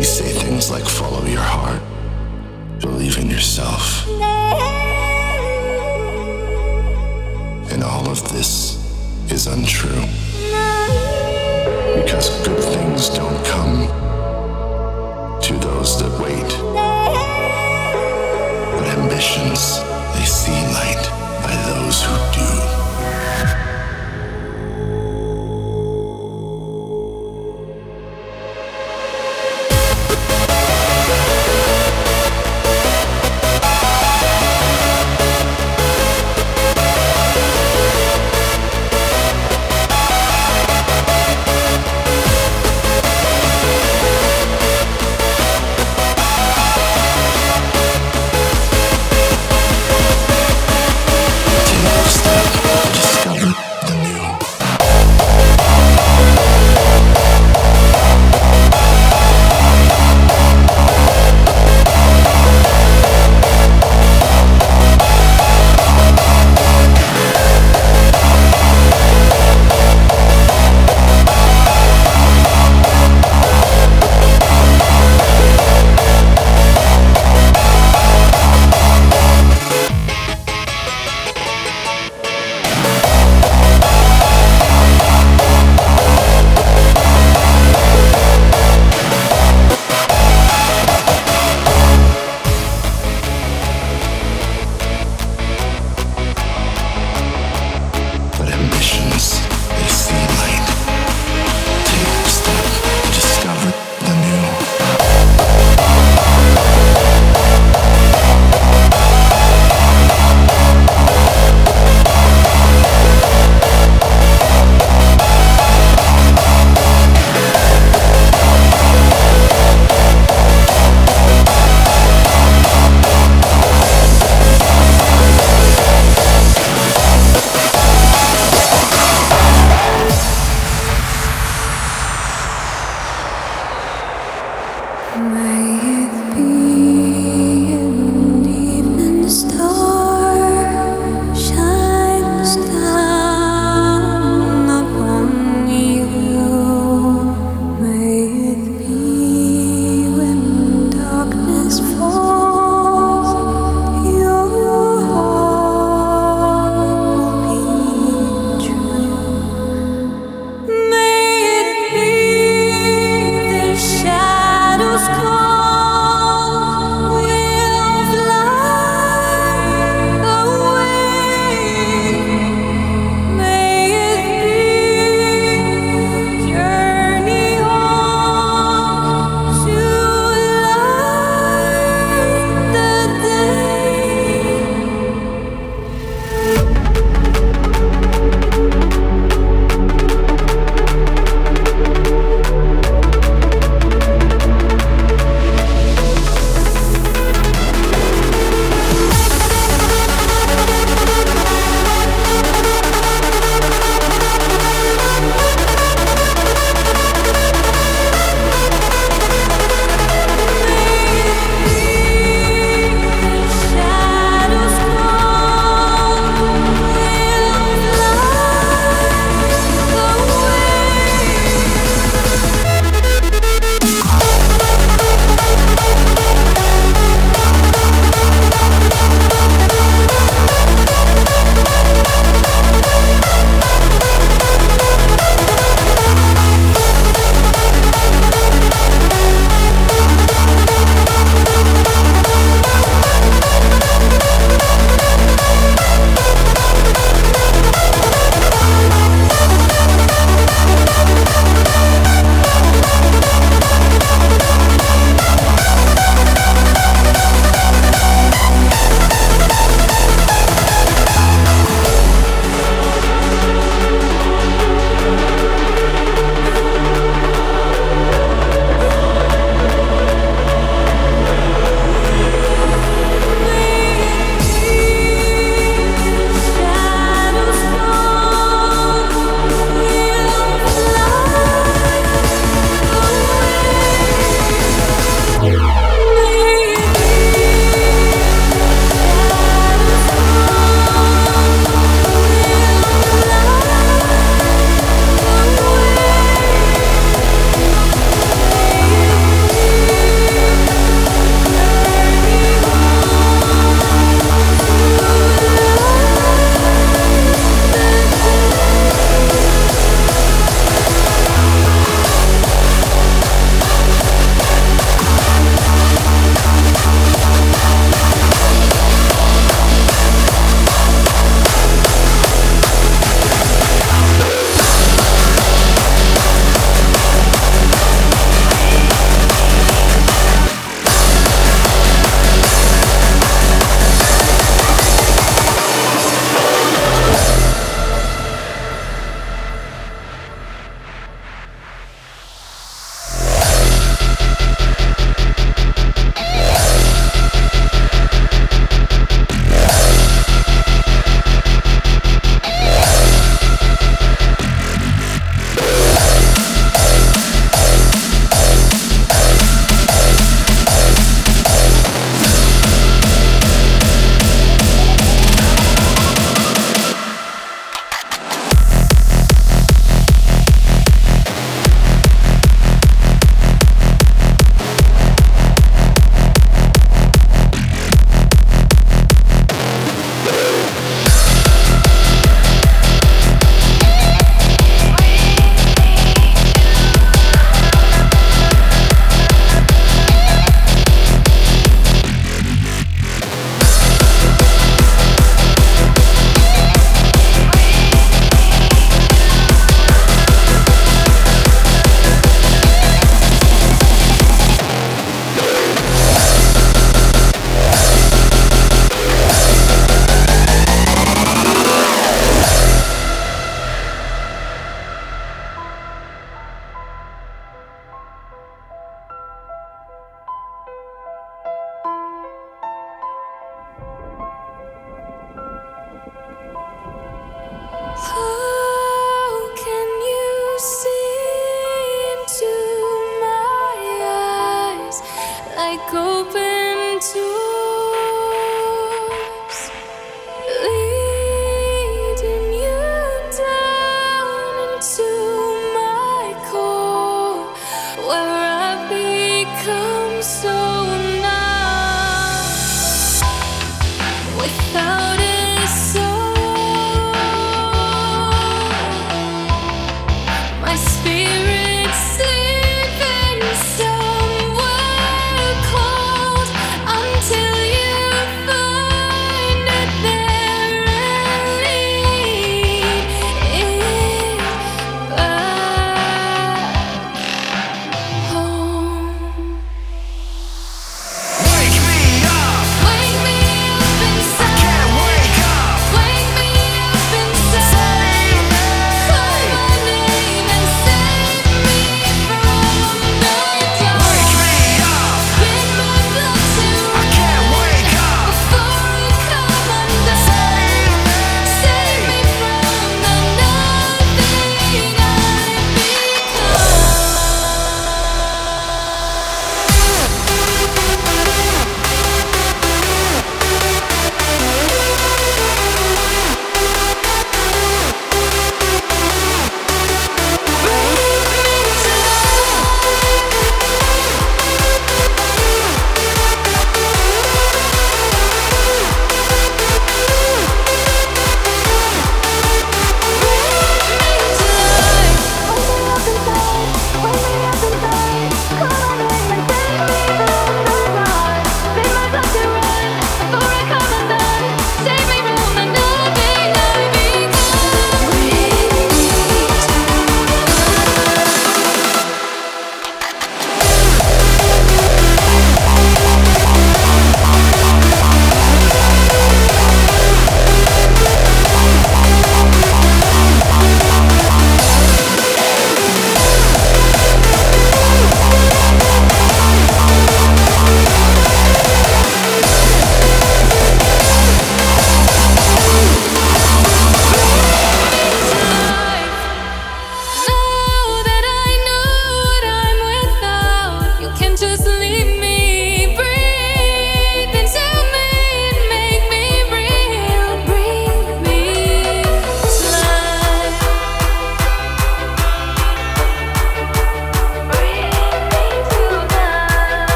We say things like follow your heart, believe in yourself. And all of this is untrue. Because good things don't come to those that wait. But ambitions, they see light by those who do.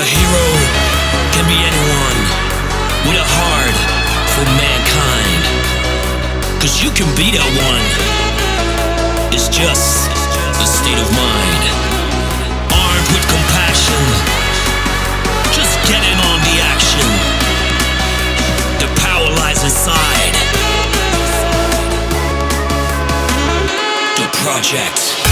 A hero can be anyone with a heart for mankind. Cause you can be that one. It's just a state of mind. Armed with compassion, just get in on the action. The power lies inside. The project.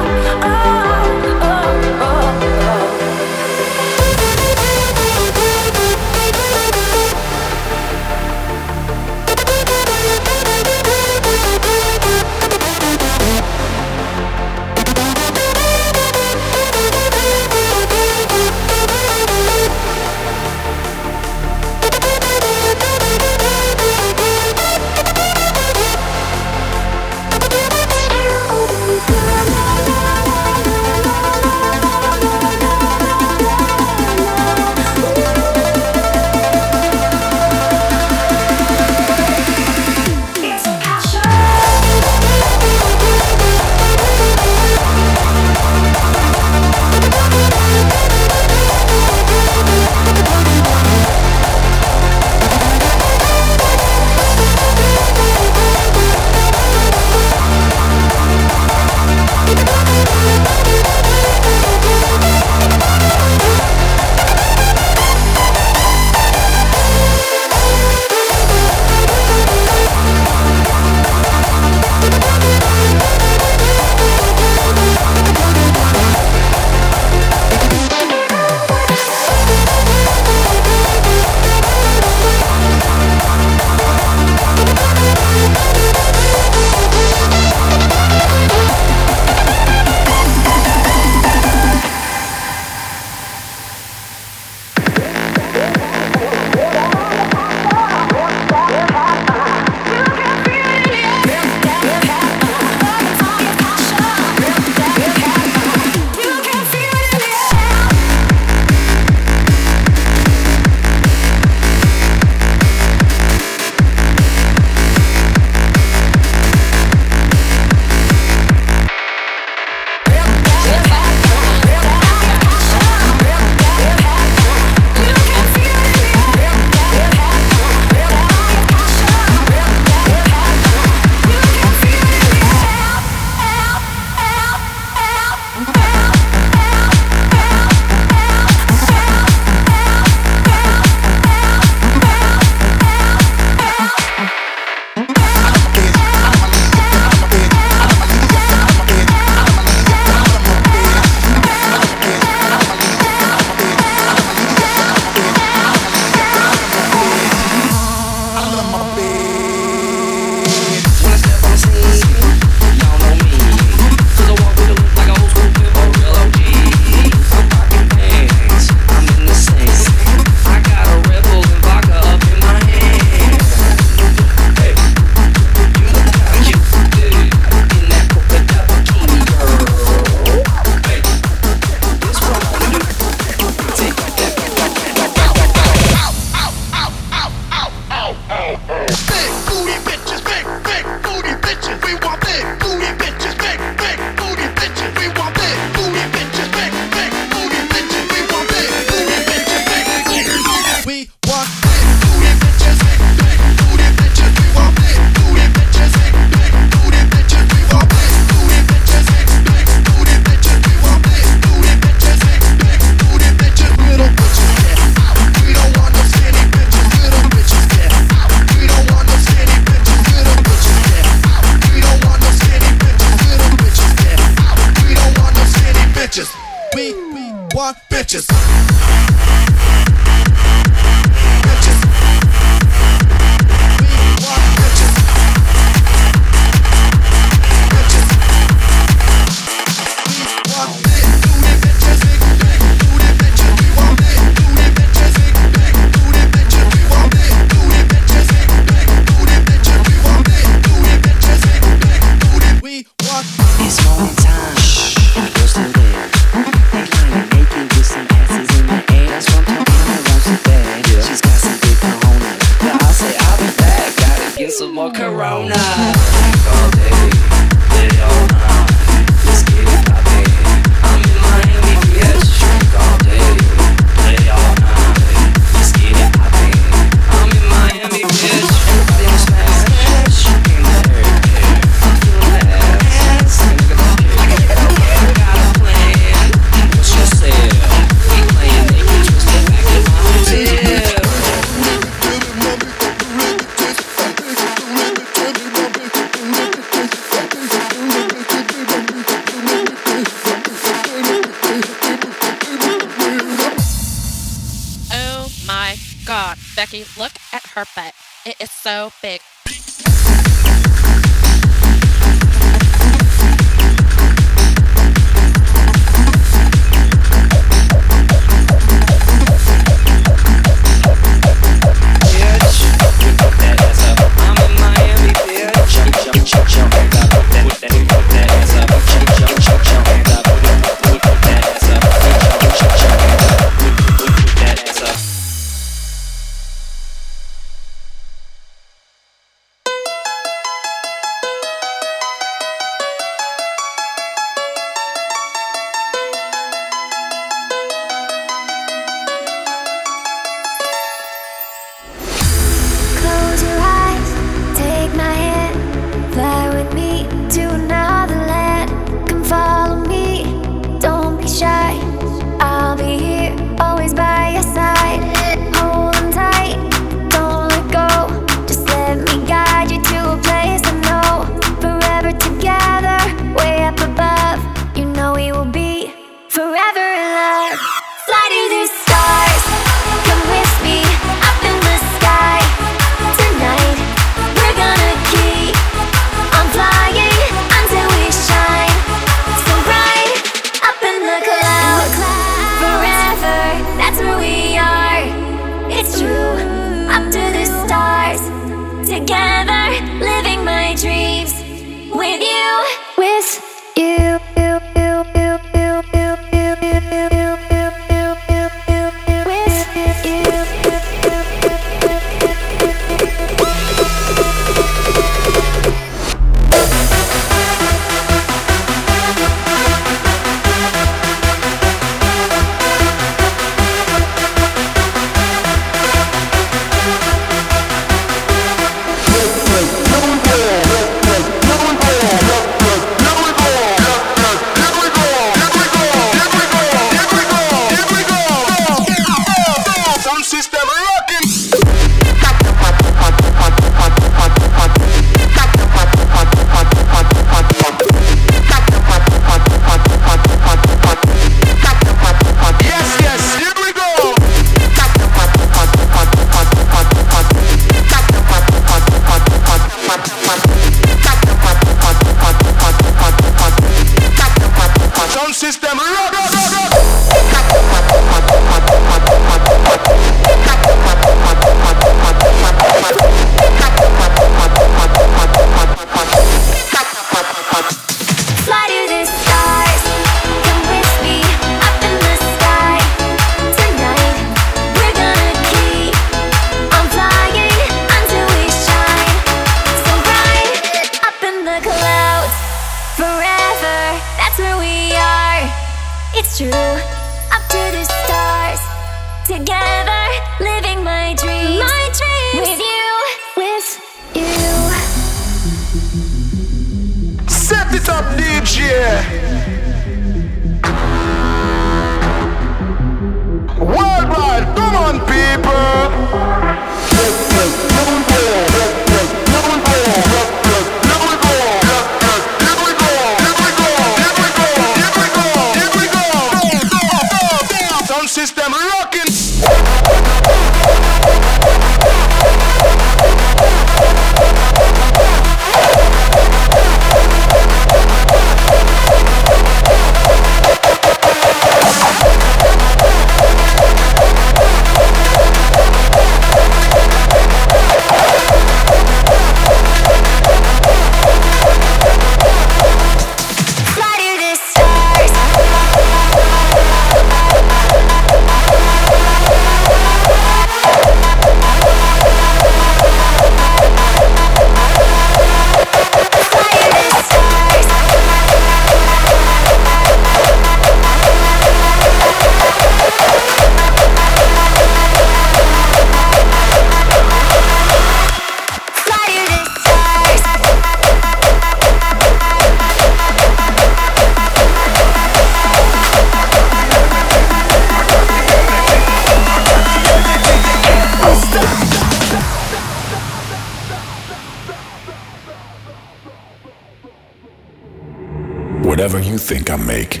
Think I make,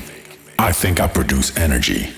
I think I produce energy.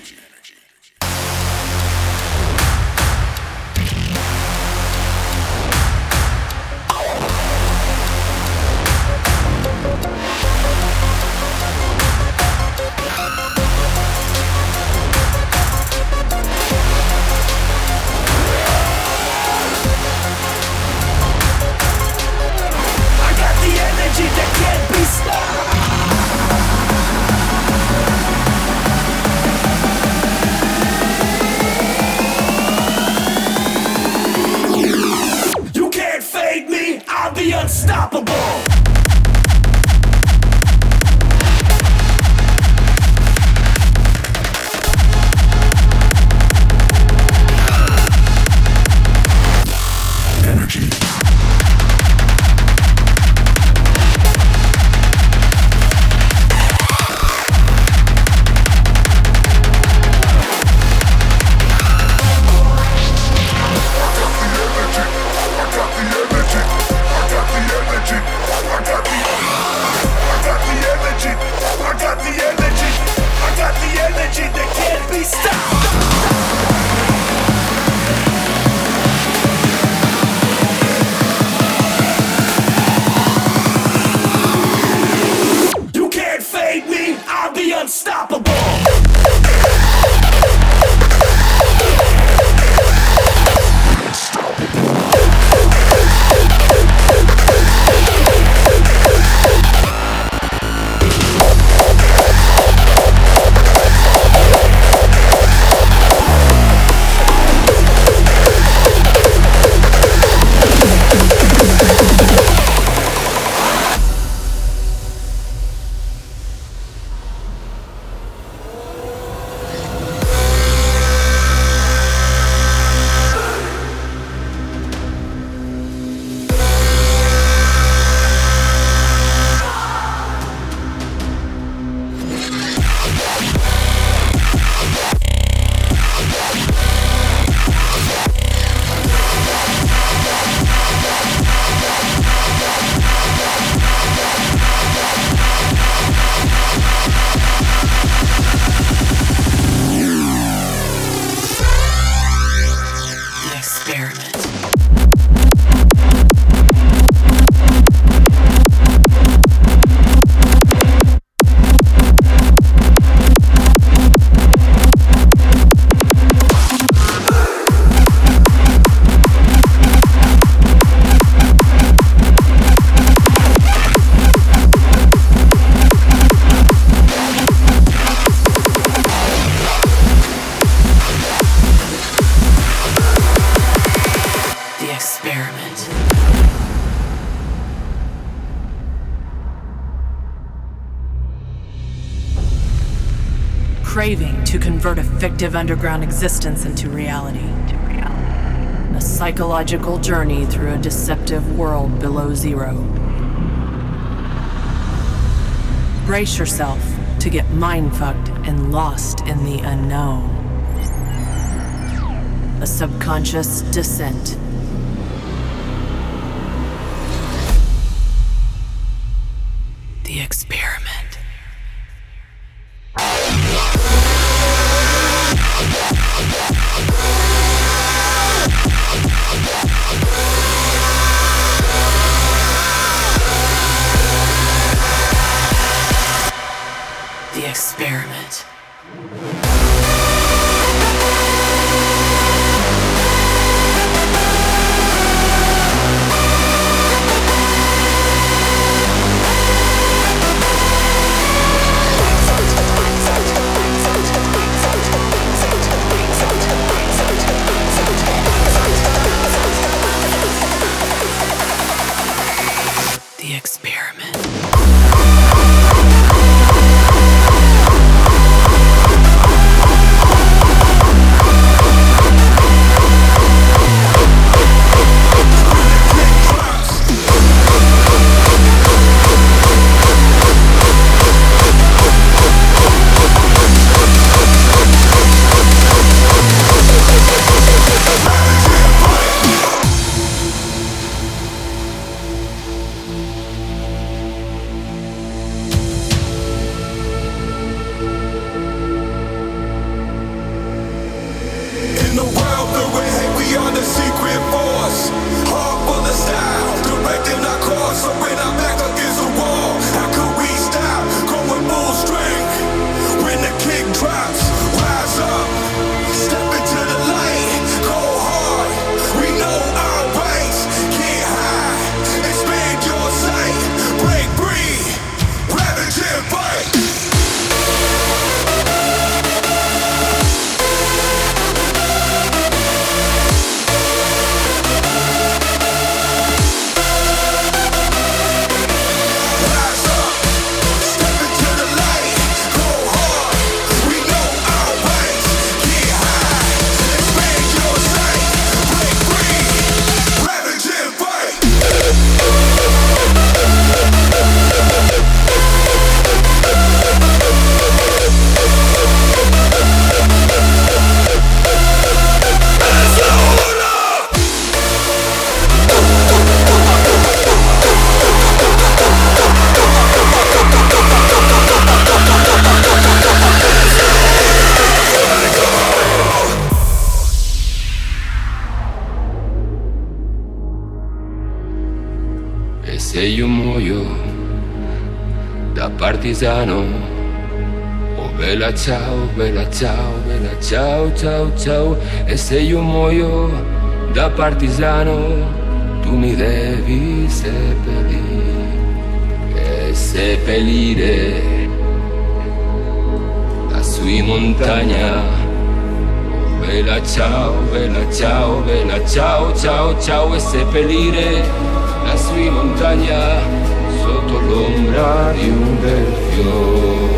Fictive underground existence into reality. A psychological journey through a deceptive world below zero. Brace yourself to get mind fucked and lost in the unknown. A subconscious descent. The experiment. Partigiano. Oh bella ciao, bella ciao, bella ciao, ciao, ciao. E se io muoio da partigiano, tu mi devi seppellire, e seppellire lassù in montagna. Oh, bella ciao, bella ciao, bella ciao, ciao, ciao e seppellire lassù in montagna sotto l'ombra di un.